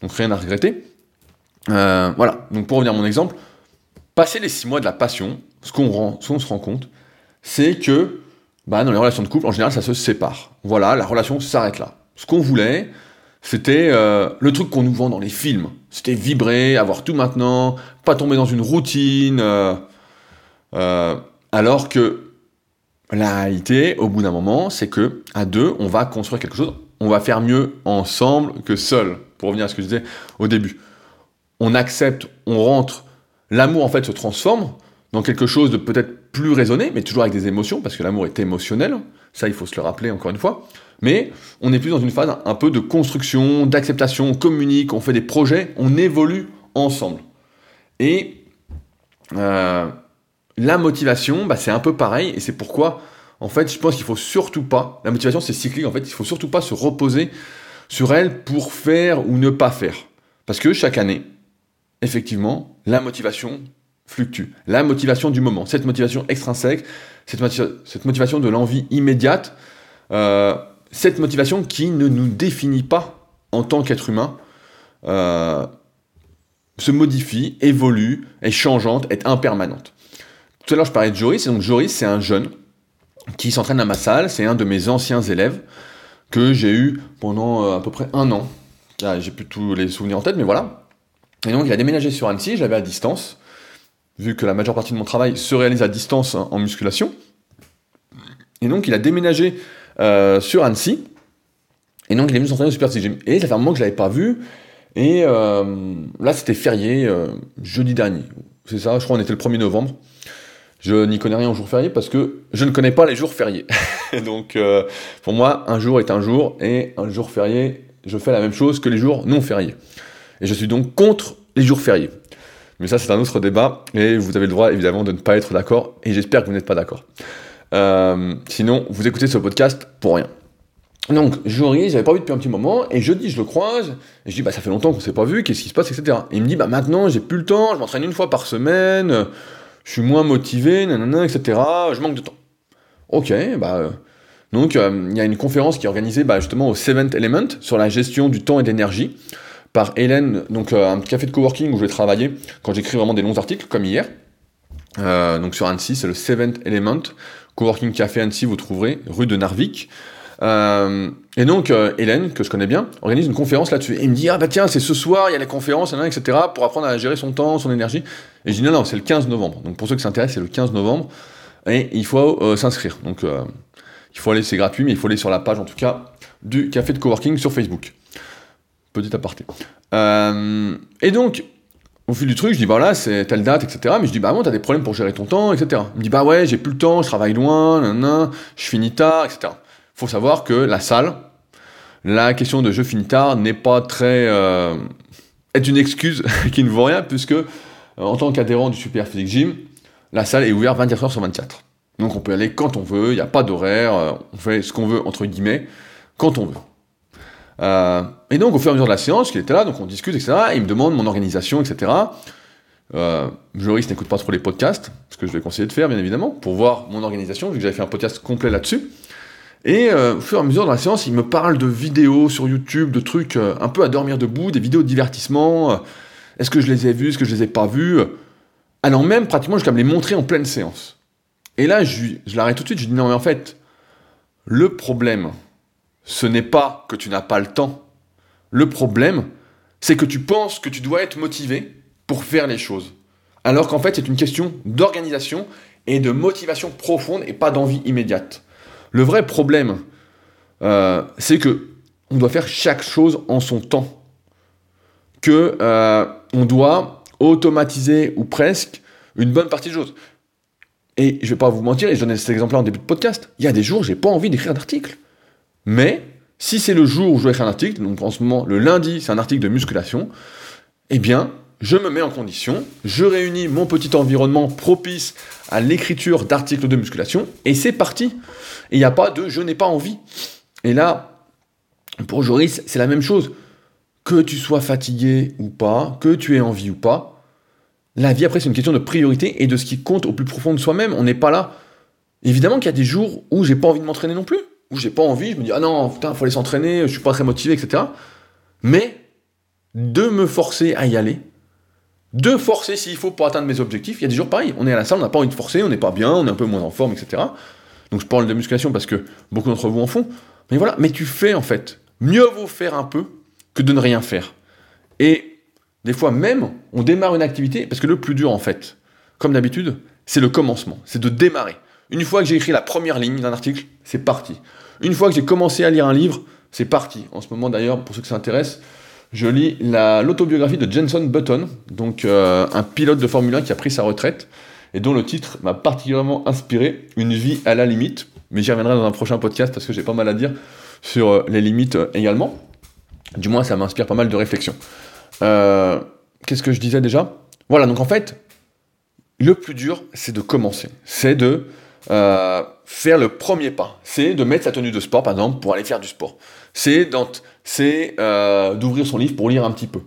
Donc rien à regretter. voilà, donc pour revenir à mon exemple, passer les six mois de la passion, ce qu'on se rend compte, c'est que bah, dans les relations de couple, en général, ça se sépare. Voilà, la relation s'arrête là. Ce qu'on voulait, c'était euh, le truc qu'on nous vend dans les films. C'était vibrer, avoir tout maintenant, pas tomber dans une routine. Euh, euh, alors que la réalité, au bout d'un moment, c'est que à deux, on va construire quelque chose. On va faire mieux ensemble que seul. Pour revenir à ce que je disais au début. On accepte, on rentre. L'amour, en fait, se transforme dans quelque chose de peut-être plus raisonné, mais toujours avec des émotions, parce que l'amour est émotionnel. Ça, il faut se le rappeler encore une fois. Mais on est plus dans une phase un peu de construction, d'acceptation, on communique, on fait des projets, on évolue ensemble. Et euh, la motivation, bah, c'est un peu pareil, et c'est pourquoi, en fait, je pense qu'il faut surtout pas, la motivation c'est cyclique, en fait, il faut surtout pas se reposer sur elle pour faire ou ne pas faire. Parce que chaque année, effectivement, la motivation fluctue. La motivation du moment, cette motivation extrinsèque, cette, motivation de l'envie immédiate, euh, cette motivation qui ne nous définit pas en tant qu'être humain euh, se modifie, évolue, est changeante, est impermanente. Tout à l'heure, je parlais de Joris, et donc Joris, c'est un jeune qui s'entraîne à ma salle, c'est un de mes anciens élèves que j'ai eu pendant euh, à peu près un an. Ah, j'ai plus tous les souvenirs en tête, mais voilà. Et donc, il a déménagé sur Annecy, je l'avais à distance, vu que la majeure partie de mon travail se réalise à distance hein, en musculation. Et donc, il a déménagé euh, sur Annecy. Et donc, il est venu s'entraîner au Super Gym. Et ça fait un moment que je l'avais pas vu. Et euh, là, c'était férié euh, jeudi dernier. C'est ça, je crois qu'on était le 1er novembre. Je n'y connais rien aux jours fériés parce que je ne connais pas les jours fériés. donc, pour moi, un jour est un jour et un jour férié, je fais la même chose que les jours non fériés. Et je suis donc contre les jours fériés. Mais ça, c'est un autre débat et vous avez le droit évidemment de ne pas être d'accord et j'espère que vous n'êtes pas d'accord. Euh, sinon, vous écoutez ce podcast pour rien. Donc, Joris, j'avais pas vu depuis un petit moment, et jeudi, je le croise, et je dis, bah, ça fait longtemps qu'on s'est pas vu, qu'est-ce qui se passe, etc. Et il me dit, bah, maintenant, j'ai plus le temps, je m'entraîne une fois par semaine, je suis moins motivé, nanana, etc., je manque de temps. Ok, bah, euh, donc, euh, il y a une conférence qui est organisée, bah, justement, au Seventh Element, sur la gestion du temps et d'énergie, par Hélène, donc, un café de coworking où je vais travailler quand j'écris vraiment des longs articles, comme hier. donc, sur Annecy, c'est le Seventh Element. Coworking Café Annecy, vous trouverez, rue de Narvik. Euh, et donc, euh, Hélène, que je connais bien, organise une conférence là-dessus. Et il me dit, ah bah tiens, c'est ce soir, il y a la conférence, etc., pour apprendre à gérer son temps, son énergie. Et je dis, non, non, c'est le 15 novembre. Donc pour ceux qui s'intéressent, c'est le 15 novembre. Et il faut euh, s'inscrire. Donc il faut aller, c'est gratuit, mais il faut aller sur la page, en tout cas, du café de coworking sur Facebook. Petit aparté. et donc, au fil du truc, je dis, bah là, c'est telle date, etc. Mais je dis, bah bon, t'as des problèmes pour gérer ton temps, etc. Il me dit, bah ouais, j'ai plus le temps, je travaille loin, nanana, je finis tard, etc. Faut savoir que la salle, la question de je finis tard n'est pas très. Euh, est une excuse qui ne vaut rien, puisque euh, en tant qu'adhérent du Super Physique Gym, la salle est ouverte 24 heures sur 24. Donc on peut aller quand on veut, il n'y a pas d'horaire, euh, on fait ce qu'on veut, entre guillemets, quand on veut. Euh, et donc, au fur et à mesure de la séance, il était là, donc on discute, etc. Et il me demande mon organisation, etc. Euh, n'écoute pas trop les podcasts, ce que je vais conseiller de faire, bien évidemment, pour voir mon organisation, vu que j'avais fait un podcast complet là-dessus. Et euh, au fur et à mesure de la séance, il me parle de vidéos sur YouTube, de trucs euh, un peu à dormir debout, des vidéos de divertissement. Est-ce que je les ai vues, est-ce que je les ai pas vues Allant même pratiquement jusqu'à me les montrer en pleine séance. Et là, je l'arrête tout de suite, je dis non, mais en fait, le problème, ce n'est pas que tu n'as pas le temps. Le problème, c'est que tu penses que tu dois être motivé pour faire les choses. Alors qu'en fait, c'est une question d'organisation et de motivation profonde et pas d'envie immédiate. Le vrai problème, euh, c'est que on doit faire chaque chose en son temps. Que euh, on doit automatiser ou presque une bonne partie des choses. Et je vais pas vous mentir, et je donnais cet exemple-là en début de podcast. Il y a des jours, j'ai pas envie d'écrire d'article. Mais si c'est le jour où je dois écrire un article, donc en ce moment, le lundi, c'est un article de musculation, eh bien, je me mets en condition, je réunis mon petit environnement propice à l'écriture d'articles de musculation, et c'est parti. Il n'y a pas de je n'ai pas envie. Et là, pour Joris, c'est la même chose. Que tu sois fatigué ou pas, que tu aies envie ou pas, la vie après c'est une question de priorité et de ce qui compte au plus profond de soi-même. On n'est pas là. Évidemment qu'il y a des jours où j'ai pas envie de m'entraîner non plus, où j'ai pas envie, je me dis ah non, putain, faut aller s'entraîner, je suis pas très motivé, etc. Mais de me forcer à y aller, de forcer s'il faut pour atteindre mes objectifs. Il y a des jours pareil, on est à la salle, on n'a pas envie de forcer, on n'est pas bien, on est un peu moins en forme, etc. Donc je parle de musculation parce que beaucoup d'entre vous en font. Mais voilà, mais tu fais en fait. Mieux vaut faire un peu que de ne rien faire. Et des fois même, on démarre une activité, parce que le plus dur en fait, comme d'habitude, c'est le commencement, c'est de démarrer. Une fois que j'ai écrit la première ligne d'un article, c'est parti. Une fois que j'ai commencé à lire un livre, c'est parti. En ce moment d'ailleurs, pour ceux qui s'intéressent, je lis l'autobiographie de Jenson Button, donc euh, un pilote de Formule 1 qui a pris sa retraite, et dont le titre m'a particulièrement inspiré, Une vie à la limite. Mais j'y reviendrai dans un prochain podcast parce que j'ai pas mal à dire sur euh, les limites euh, également. Du moins, ça m'inspire pas mal de réflexions. Qu'est-ce que je disais déjà? Voilà, donc en fait, le plus dur, c'est de commencer. C'est de faire le premier pas. C'est de mettre sa tenue de sport, par exemple, pour aller faire du sport. C'est c'est euh, d'ouvrir son livre pour lire un petit peu.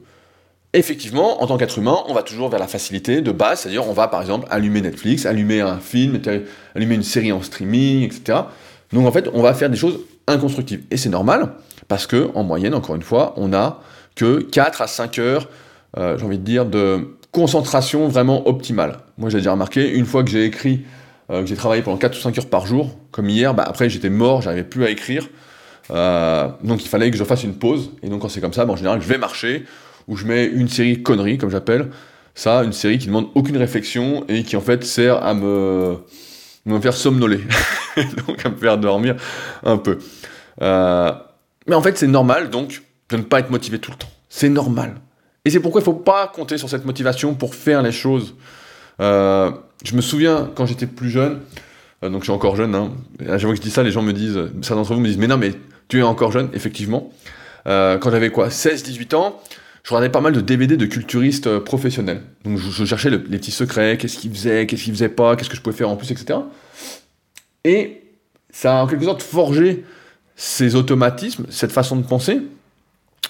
Effectivement, en tant qu'être humain, on va toujours vers la facilité de base, c'est-à-dire on va par exemple allumer Netflix, allumer un film, allumer une série en streaming, etc. Donc en fait, on va faire des choses inconstructives. Et c'est normal, parce que en moyenne, encore une fois, on a que 4 à 5 heures, euh, j'ai envie de dire, de concentration vraiment optimale. Moi j'ai déjà remarqué, une fois que j'ai écrit, euh, que j'ai travaillé pendant 4 ou 5 heures par jour, comme hier, bah, après j'étais mort, j'arrivais plus à écrire. Euh, donc il fallait que je fasse une pause. Et donc quand c'est comme ça, en général, je vais marcher, ou je mets une série connerie, comme j'appelle. Ça, une série qui demande aucune réflexion et qui en fait sert à me, faire somnoler. donc à me faire dormir un peu. Euh, mais en fait, c'est normal donc de ne pas être motivé tout le temps. C'est normal. Et c'est pourquoi il ne faut pas compter sur cette motivation pour faire les choses. Je me souviens quand j'étais plus jeune, donc je suis encore jeune, hein, j'avoue que je dis ça, les gens me disent, certains d'entre vous me disent, mais non, mais tu es encore jeune, effectivement. Euh, quand j'avais quoi 16-18 ans, je regardais pas mal de DVD de culturistes euh, professionnels. Donc je, cherchais les petits secrets, qu'est-ce qu'ils faisaient, qu'est-ce qu'ils faisaient pas, qu'est-ce que je pouvais faire en plus, etc. Et ça a en quelque sorte forgé ces automatismes, cette façon de penser,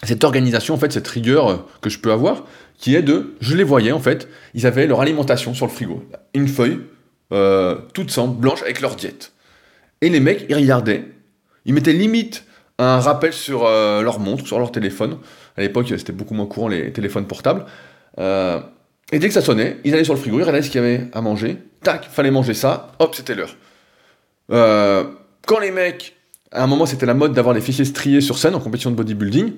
cette organisation, en fait, cette rigueur euh, que je peux avoir, qui est de, je les voyais en fait, ils avaient leur alimentation sur le frigo, une feuille toute simple, blanche, avec leur diète. Et les mecs, ils regardaient, ils mettaient limite un rappel sur euh, leur montre, sur leur téléphone. À l'époque, c'était beaucoup moins courant les téléphones portables. Euh, et dès que ça sonnait, ils allaient sur le frigo, ils regardaient ce qu'il y avait à manger. Tac, fallait manger ça. Hop, c'était l'heure. Euh, quand les mecs, à un moment, c'était la mode d'avoir les fessiers striés sur scène en compétition de bodybuilding.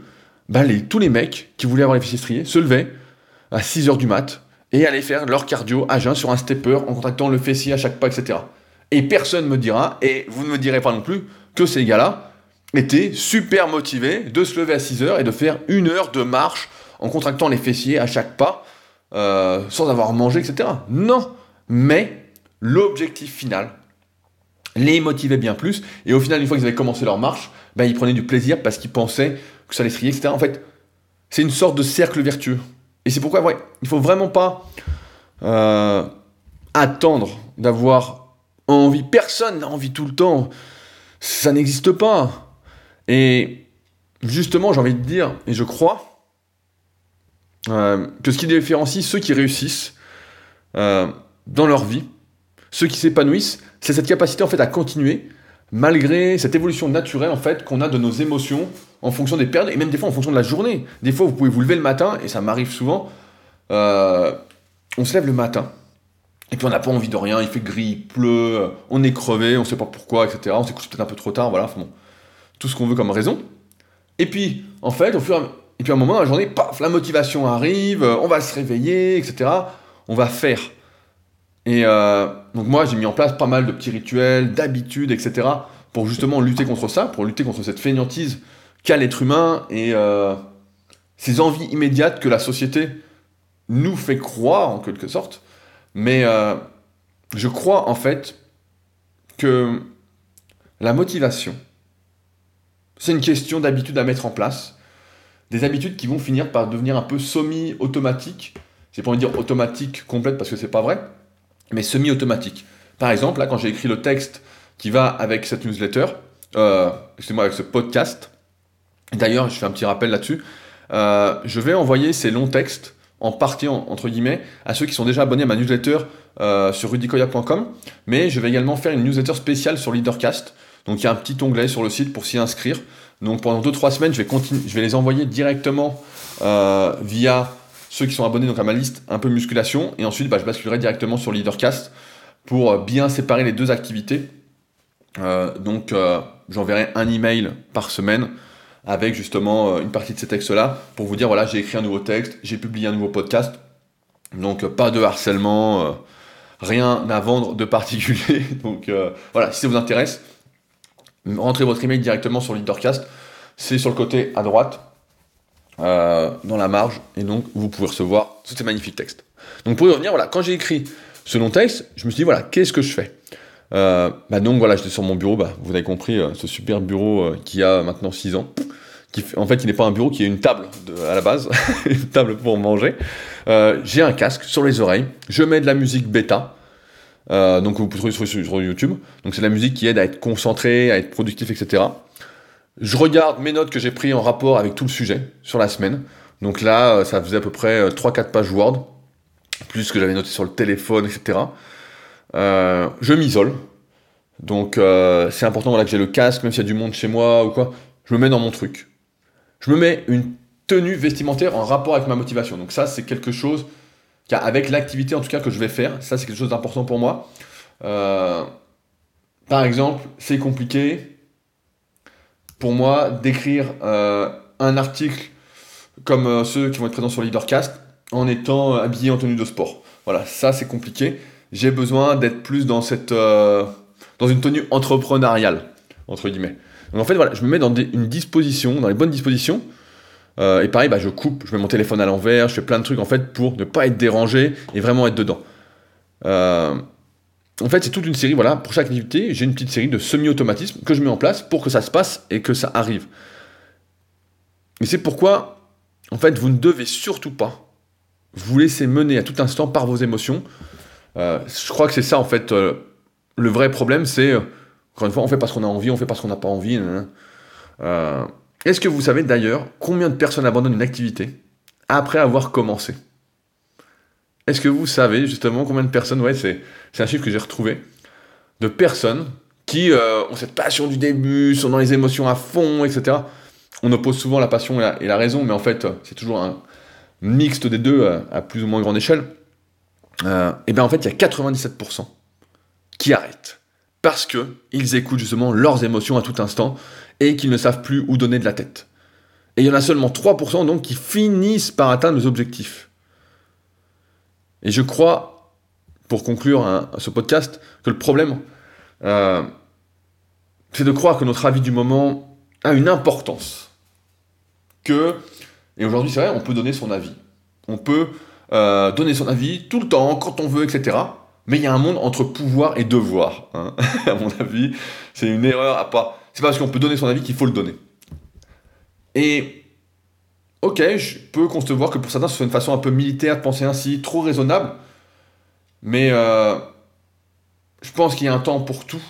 Bah, tous les mecs qui voulaient avoir les fessiers striés se levaient à 6h du mat et allaient faire leur cardio à jeun sur un stepper en contractant le fessier à chaque pas, etc. Et personne ne me dira, et vous ne me direz pas non plus, que ces gars-là étaient super motivés de se lever à 6 heures et de faire une heure de marche en contractant les fessiers à chaque pas, euh, sans avoir mangé, etc. Non, mais l'objectif final les motivait bien plus, et au final, une fois qu'ils avaient commencé leur marche, ben, ils prenaient du plaisir parce qu'ils pensaient que ça les trier, etc. En fait, c'est une sorte de cercle vertueux. Et c'est pourquoi, ouais, il faut vraiment pas euh, attendre d'avoir envie. Personne n'a envie tout le temps ça n'existe pas. Et justement, j'ai envie de dire, et je crois, euh, que ce qui différencie ceux qui réussissent euh, dans leur vie, ceux qui s'épanouissent, c'est cette capacité en fait à continuer malgré cette évolution naturelle en fait qu'on a de nos émotions en fonction des périodes et même des fois en fonction de la journée. Des fois, vous pouvez vous lever le matin et ça m'arrive souvent. Euh, on se lève le matin et puis on n'a pas envie de rien, il fait gris, il pleut, on est crevé, on ne sait pas pourquoi, etc. On s'est couché peut-être un peu trop tard, voilà, tout ce qu'on veut comme raison. Et puis, en fait, au fur et à, et puis à un moment dans la journée, paf, la motivation arrive, on va se réveiller, etc. On va faire. Et euh, donc moi, j'ai mis en place pas mal de petits rituels, d'habitudes, etc. pour justement lutter contre ça, pour lutter contre cette fainéantise qu'a l'être humain et euh, ces envies immédiates que la société nous fait croire en quelque sorte. Mais euh, je crois en fait que la motivation, c'est une question d'habitude à mettre en place. Des habitudes qui vont finir par devenir un peu semi-automatiques. J'ai pas envie de dire automatique complète parce que c'est pas vrai, mais semi-automatique. Par exemple, là, quand j'ai écrit le texte qui va avec cette newsletter, euh, excusez-moi, avec ce podcast, d'ailleurs, je fais un petit rappel là-dessus, euh, je vais envoyer ces longs textes en partie, entre guillemets, à ceux qui sont déjà abonnés à ma newsletter euh, sur rudicoya.com, mais je vais également faire une newsletter spéciale sur Leadercast. Donc il y a un petit onglet sur le site pour s'y inscrire. Donc pendant 2-3 semaines, je vais, je vais les envoyer directement via ceux qui sont abonnés donc à ma liste un peu musculation, et ensuite bah, je basculerai directement sur Leadercast pour euh, bien séparer les deux activités. Euh, donc euh, j'enverrai un email par semaine avec justement une partie de ces textes-là pour vous dire voilà j'ai écrit un nouveau texte, j'ai publié un nouveau podcast, donc pas de harcèlement, rien à vendre de particulier. donc voilà, si ça vous intéresse, rentrez votre email directement sur Leadercast, c'est sur le côté à droite, euh, dans la marge, et donc vous pouvez recevoir tous ces magnifiques textes. Donc pour y revenir, voilà, quand j'ai écrit ce long texte, je me suis dit, voilà, qu'est-ce que je fais? Euh, bah donc voilà, j'étais sur mon bureau, bah, vous avez compris, euh, ce super bureau qui a maintenant 6 ans. Qui en fait, il n'est pas un bureau, qui est une table de, à la base, une table pour manger. j'ai un casque sur les oreilles, je mets de la musique bêta, donc vous pouvez trouver sur, sur YouTube. Donc c'est la musique qui aide à être concentré, à être productif, etc. Je regarde mes notes que j'ai prises en rapport avec tout le sujet sur la semaine. Donc là, euh, ça faisait à peu près 3-4 euh, pages Word, plus que j'avais noté sur le téléphone, etc. Euh, je m'isole. Donc c'est important voilà, que j'ai le casque, même s'il y a du monde chez moi ou quoi. Je me mets dans mon truc. Je me mets une tenue vestimentaire en rapport avec ma motivation. Donc ça, c'est quelque chose, avec l'activité en tout cas que je vais faire, ça c'est quelque chose d'important pour moi. par exemple, c'est compliqué, pour moi, d'écrire euh, un article comme euh, ceux qui vont être présents sur Leadercast en étant euh, habillé en tenue de sport. Voilà, ça c'est compliqué. J'ai besoin d'être plus dans cette dans une tenue entrepreneuriale entre guillemets. Donc en fait voilà, je me mets dans une disposition, dans les bonnes dispositions. et pareil, bah, je coupe, je mets mon téléphone à l'envers, je fais plein de trucs en fait pour ne pas être dérangé et vraiment être dedans. En fait, c'est toute une série, voilà, pour chaque activité, j'ai une petite série de semi-automatismes que je mets en place pour que ça se passe et que ça arrive. Et c'est pourquoi, en fait, vous ne devez surtout pas vous laisser mener à tout instant par vos émotions. Euh, je crois que c'est ça, en fait, euh, le vrai problème, c'est, euh, encore une fois, on fait parce qu'on a envie, on fait parce qu'on n'a pas envie. Est-ce que vous savez d'ailleurs combien de personnes abandonnent une activité après avoir commencé? Est-ce que vous savez justement combien de personnes, ouais, c'est, un chiffre que j'ai retrouvé, de personnes qui euh, ont cette passion du début, sont dans les émotions à fond, etc. On oppose souvent la passion et la, raison, mais en fait, c'est toujours un mixte des deux euh, à, plus ou moins grande échelle. Euh, et bien en fait, il y a 97% qui arrêtent parce que ils écoutent justement leurs émotions à tout instant et qu'ils ne savent plus où donner de la tête. Et il y en a seulement 3% donc qui finissent par atteindre les objectifs. Et je crois, pour conclure ce podcast, que le problème, euh, c'est de croire que notre avis du moment a une importance. Que, et aujourd'hui c'est vrai, on peut donner son avis. On peut euh, donner son avis tout le temps, quand on veut, etc. Mais il y a un monde entre pouvoir et devoir. Hein. à mon avis, c'est une erreur à pas. C'est pas parce qu'on peut donner son avis qu'il faut le donner. Et ok, je peux concevoir que pour certains, ce soit une façon un peu militaire de penser ainsi, trop raisonnable. Mais euh, je pense qu'il y a un temps pour tout.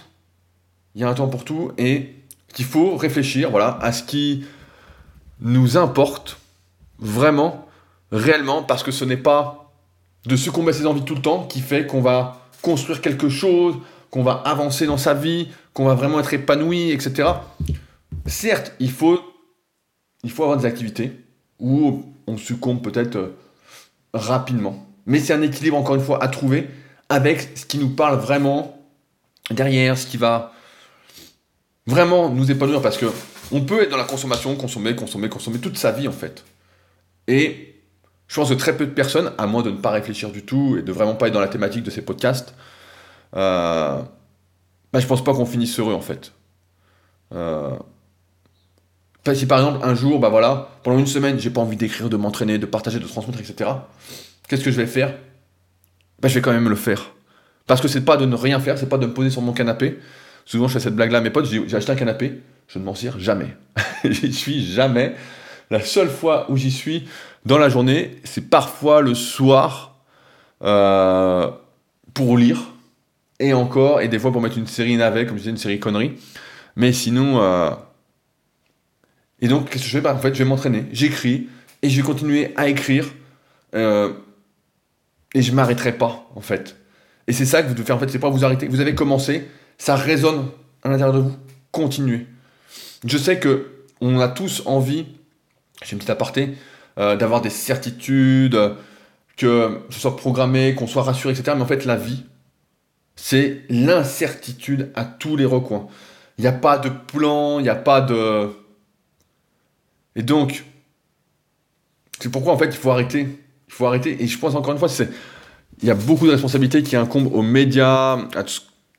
Il y a un temps pour tout et qu'il faut réfléchir voilà, à ce qui nous importe vraiment, réellement, parce que ce n'est pas de succomber à ses envies tout le temps qui fait qu'on va construire quelque chose, qu'on va avancer dans sa vie, qu'on va vraiment être épanoui, etc. Certes, il faut, il faut avoir des activités où on succombe peut-être euh, rapidement. Mais c'est un équilibre, encore une fois, à trouver avec ce qui nous parle vraiment derrière, ce qui va vraiment nous épanouir parce que on peut être dans la consommation, consommer, consommer, consommer toute sa vie en fait. Et je pense que très peu de personnes, à moins de ne pas réfléchir du tout et de vraiment pas être dans la thématique de ces podcasts, euh, bah, je pense pas qu'on finisse heureux en fait. Euh, si par exemple un jour, bah voilà, pendant une semaine, j'ai pas envie d'écrire, de m'entraîner, de partager, de transmettre, etc. Qu'est-ce que je vais faire? Bah, je vais quand même le faire. Parce que c'est pas de ne rien faire, c'est pas de me poser sur mon canapé. Souvent, je fais cette blague-là à mes potes, j'ai acheté un canapé, je ne m'en sers jamais. j'y suis jamais. La seule fois où j'y suis dans la journée, c'est parfois le soir euh, pour lire. Et encore, et des fois pour mettre une série navet, comme je disais, une série connerie. Mais sinon. Euh, et donc, qu'est-ce que je fais? Bah, En fait, je vais m'entraîner, j'écris, et je vais continuer à écrire. Euh, et je m'arrêterai pas, en fait. Et c'est ça que vous devez faire, en fait, c'est pas vous arrêter. Vous avez commencé, ça résonne à l'intérieur de vous. Continuez. Je sais que on a tous envie, j'ai une petite aparté, euh, d'avoir des certitudes, que ce soit programmé, qu'on soit rassuré, etc. Mais en fait, la vie, c'est l'incertitude à tous les recoins. Il n'y a pas de plan, il n'y a pas de... Et donc, c'est pourquoi en fait il faut arrêter il faut arrêter. Et je pense encore une fois, c'est il y a beaucoup de responsabilités qui incombent aux médias, à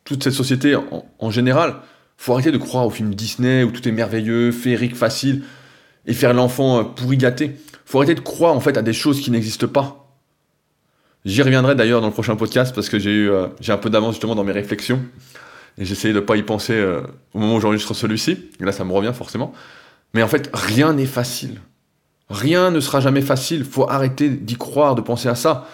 toute cette société en, général. Il faut arrêter de croire aux films Disney où tout est merveilleux, féerique, facile, et faire l'enfant euh, pourri gâté. Il faut arrêter de croire en fait à des choses qui n'existent pas. J'y reviendrai d'ailleurs dans le prochain podcast parce que j'ai eu euh, j'ai un peu d'avance justement dans mes réflexions et j'essayais de ne pas y penser euh, au moment où j'enregistre celui-ci. Et là, ça me revient forcément. Mais en fait, rien n'est facile. Rien ne sera jamais facile. Faut arrêter d'y croire, de penser à ça.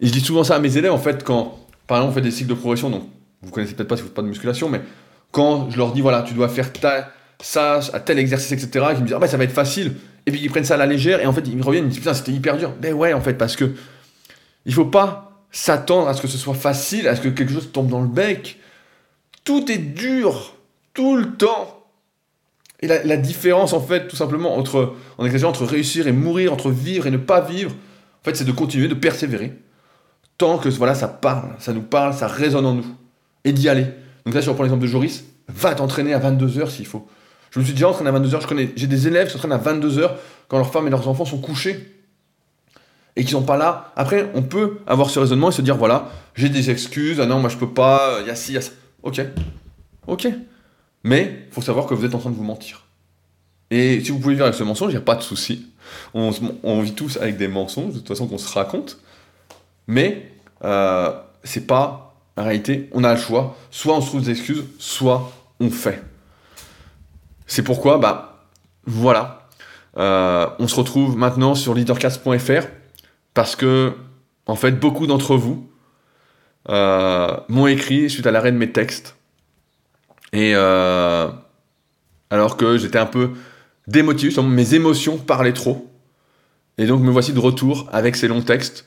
Et je dis souvent ça à mes élèves, en fait, quand, par exemple, on fait des cycles de progression, donc vous connaissez peut-être pas si vous faites pas de musculation, mais quand je leur dis, voilà, tu dois faire ça, à tel exercice, etc., ils me disent, ah bah ça va être facile. Et puis ils prennent ça à la légère, et en fait, ils me reviennent, ils me disent, putain, c'était hyper dur. Ben ouais, en fait, parce que il faut pas s'attendre à ce que ce soit facile, à ce que quelque chose tombe dans le bec. Tout est dur, tout le temps. Et la, différence, en fait, tout simplement, entre, en entre réussir et mourir, entre vivre et ne pas vivre, en fait, c'est de continuer, de persévérer, tant que voilà, ça parle, ça nous parle, ça résonne en nous, et d'y aller. Donc là, si on reprend l'exemple de Joris, va t'entraîner à 22h s'il faut. Je me suis déjà entraîné à 22h, je connais, j'ai des élèves qui s'entraînent à 22h quand leurs femmes et leurs enfants sont couchés et qui sont pas là. Après, on peut avoir ce raisonnement et se dire voilà, j'ai des excuses, ah non, moi je peux pas, il y a ci, il y a ça. Ok, ok. Mais faut savoir que vous êtes en train de vous mentir. Et si vous pouvez vivre avec ce mensonge, il n'y a pas de souci. On, vit tous avec des mensonges, de toute façon qu'on se raconte. Mais euh, c'est pas la réalité. On a le choix. Soit on se trouve des excuses, soit on fait. C'est pourquoi, bah, voilà. Euh, on se retrouve maintenant sur leadercast.fr parce que, en fait, beaucoup d'entre vous euh, m'ont écrit suite à l'arrêt de mes textes et euh, alors que j'étais un peu démotivé, mes émotions parlaient trop. Et donc me voici de retour avec ces longs textes.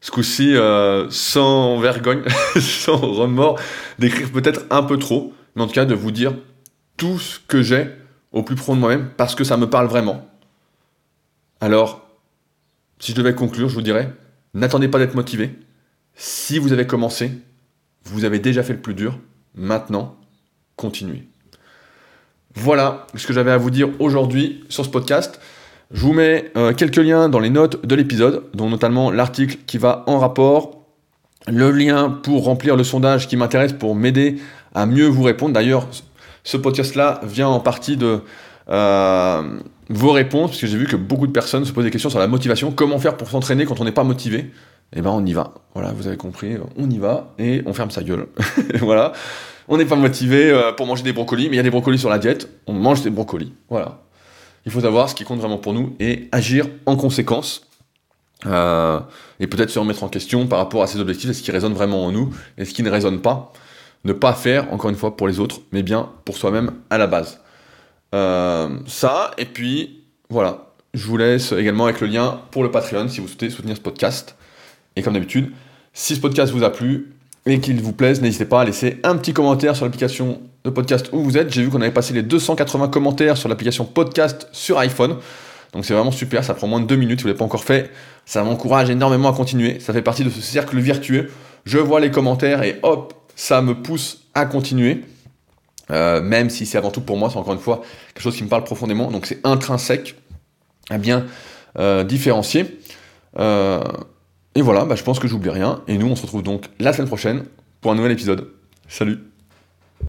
Ce coup-ci, euh, sans vergogne, sans remords, d'écrire peut-être un peu trop, mais en tout cas de vous dire tout ce que j'ai au plus profond de moi-même parce que ça me parle vraiment. Alors, si je devais conclure, je vous dirais, n'attendez pas d'être motivé. Si vous avez commencé, vous avez déjà fait le plus dur. Maintenant, continuer. Voilà ce que j'avais à vous dire aujourd'hui sur ce podcast. Je vous mets euh, quelques liens dans les notes de l'épisode, dont notamment l'article qui va en rapport, le lien pour remplir le sondage qui m'intéresse pour m'aider à mieux vous répondre. D'ailleurs, ce podcast-là vient en partie de euh, vos réponses, parce que j'ai vu que beaucoup de personnes se posent des questions sur la motivation. Comment faire pour s'entraîner quand on n'est pas motivé? Eh ben, on y va. Voilà, vous avez compris, on y va et on ferme sa gueule. voilà on n'est pas motivé euh, pour manger des brocolis, mais il y a des brocolis sur la diète, on mange des brocolis. Voilà. Il faut savoir ce qui compte vraiment pour nous et agir en conséquence. Euh, et peut-être se remettre en question par rapport à ces objectifs, est-ce qui résonne vraiment en nous, et ce qui ne résonne pas. Ne pas faire, encore une fois, pour les autres, mais bien pour soi-même à la base. Euh, ça, et puis, voilà, je vous laisse également avec le lien pour le Patreon si vous souhaitez soutenir ce podcast. Et comme d'habitude, si ce podcast vous a plu et qu'il vous plaise, n'hésitez pas à laisser un petit commentaire sur l'application de podcast où vous êtes. J'ai vu qu'on avait passé les 280 commentaires sur l'application podcast sur iPhone. Donc c'est vraiment super, ça prend moins de 2 minutes si vous ne l'avez pas encore fait. Ça m'encourage énormément à continuer. Ça fait partie de ce cercle vertueux. Je vois les commentaires et hop, ça me pousse à continuer. Euh, même si c'est avant tout pour moi, c'est encore une fois quelque chose qui me parle profondément. Donc c'est intrinsèque à bien euh, différencier. Euh, et voilà, bah, je pense que j'oublie rien. Et nous, on se retrouve donc la semaine prochaine pour un nouvel épisode. Salut